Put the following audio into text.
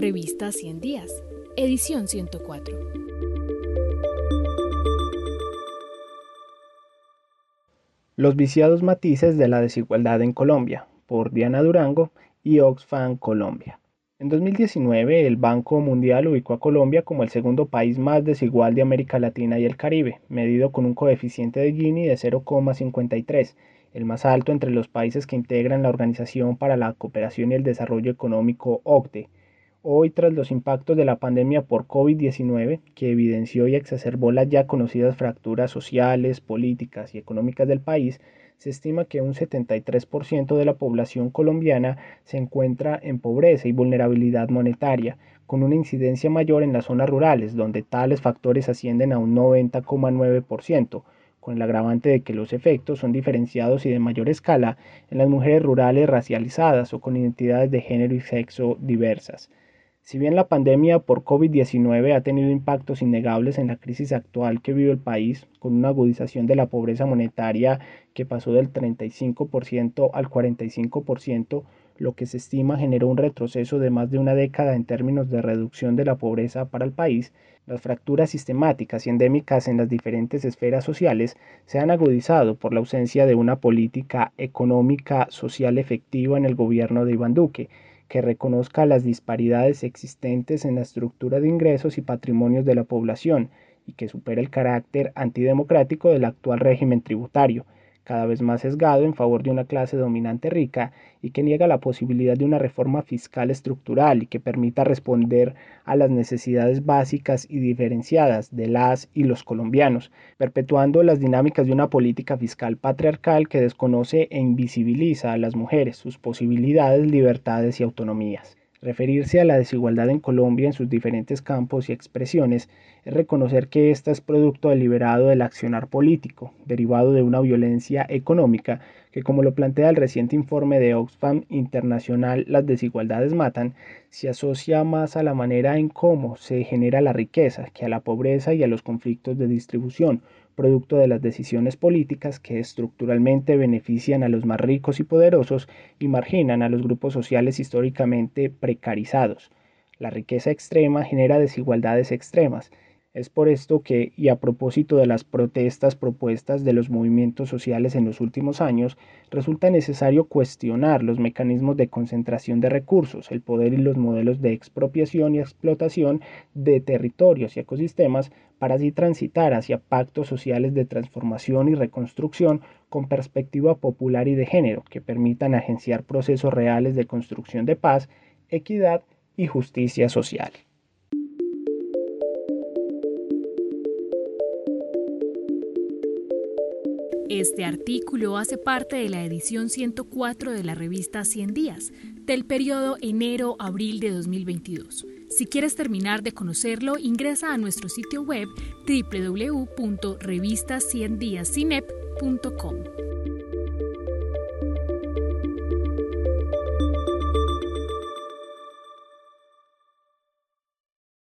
Revista 100 Días, edición 104. Los viciados matices de la desigualdad en Colombia, por Diana Durango y Oxfam Colombia. En 2019, el Banco Mundial ubicó a Colombia como el segundo país más desigual de América Latina y el Caribe, medido con un coeficiente de Gini de 0,53, el más alto entre los países que integran la Organización para la Cooperación y el Desarrollo Económico OCDE. Hoy, tras los impactos de la pandemia por COVID-19, que evidenció y exacerbó las ya conocidas fracturas sociales, políticas y económicas del país, se estima que un 73% de la población colombiana se encuentra en pobreza y vulnerabilidad monetaria, con una incidencia mayor en las zonas rurales, donde tales factores ascienden a un 90,9%, con el agravante de que los efectos son diferenciados y de mayor escala en las mujeres rurales racializadas o con identidades de género y sexo diversas. Si bien la pandemia por COVID-19 ha tenido impactos innegables en la crisis actual que vive el país, con una agudización de la pobreza monetaria que pasó del 35% al 45%, lo que se estima generó un retroceso de más de una década en términos de reducción de la pobreza para el país, las fracturas sistemáticas y endémicas en las diferentes esferas sociales se han agudizado por la ausencia de una política económica social efectiva en el gobierno de Iván Duque, que reconozca las disparidades existentes en la estructura de ingresos y patrimonios de la población y que supere el carácter antidemocrático del actual régimen tributario, cada vez más sesgado en favor de una clase dominante rica y que niega la posibilidad de una reforma fiscal estructural y que permita responder a las necesidades básicas y diferenciadas de las y los colombianos, perpetuando las dinámicas de una política fiscal patriarcal que desconoce e invisibiliza a las mujeres, sus posibilidades, libertades y autonomías. Referirse a la desigualdad en Colombia en sus diferentes campos y expresiones es reconocer que ésta es producto deliberado del accionar político, derivado de una violencia económica que, como lo plantea el reciente informe de Oxfam Internacional Las desigualdades matan, se asocia más a la manera en cómo se genera la riqueza que a la pobreza y a los conflictos de distribución, producto de las decisiones políticas que estructuralmente benefician a los más ricos y poderosos y marginan a los grupos sociales históricamente precarizados. La riqueza extrema genera desigualdades extremas es por esto que, y a propósito de las protestas propuestas de los movimientos sociales en los últimos años, resulta necesario cuestionar los mecanismos de concentración de recursos, el poder y los modelos de expropiación y explotación de territorios y ecosistemas para así transitar hacia pactos sociales de transformación y reconstrucción con perspectiva popular y de género que permitan agenciar procesos reales de construcción de paz, equidad y justicia social. Este artículo hace parte de la edición 104 de la revista 100 días, del periodo enero-abril de 2022. Si quieres terminar de conocerlo, ingresa a nuestro sitio web www.revistaciendiascinep.com.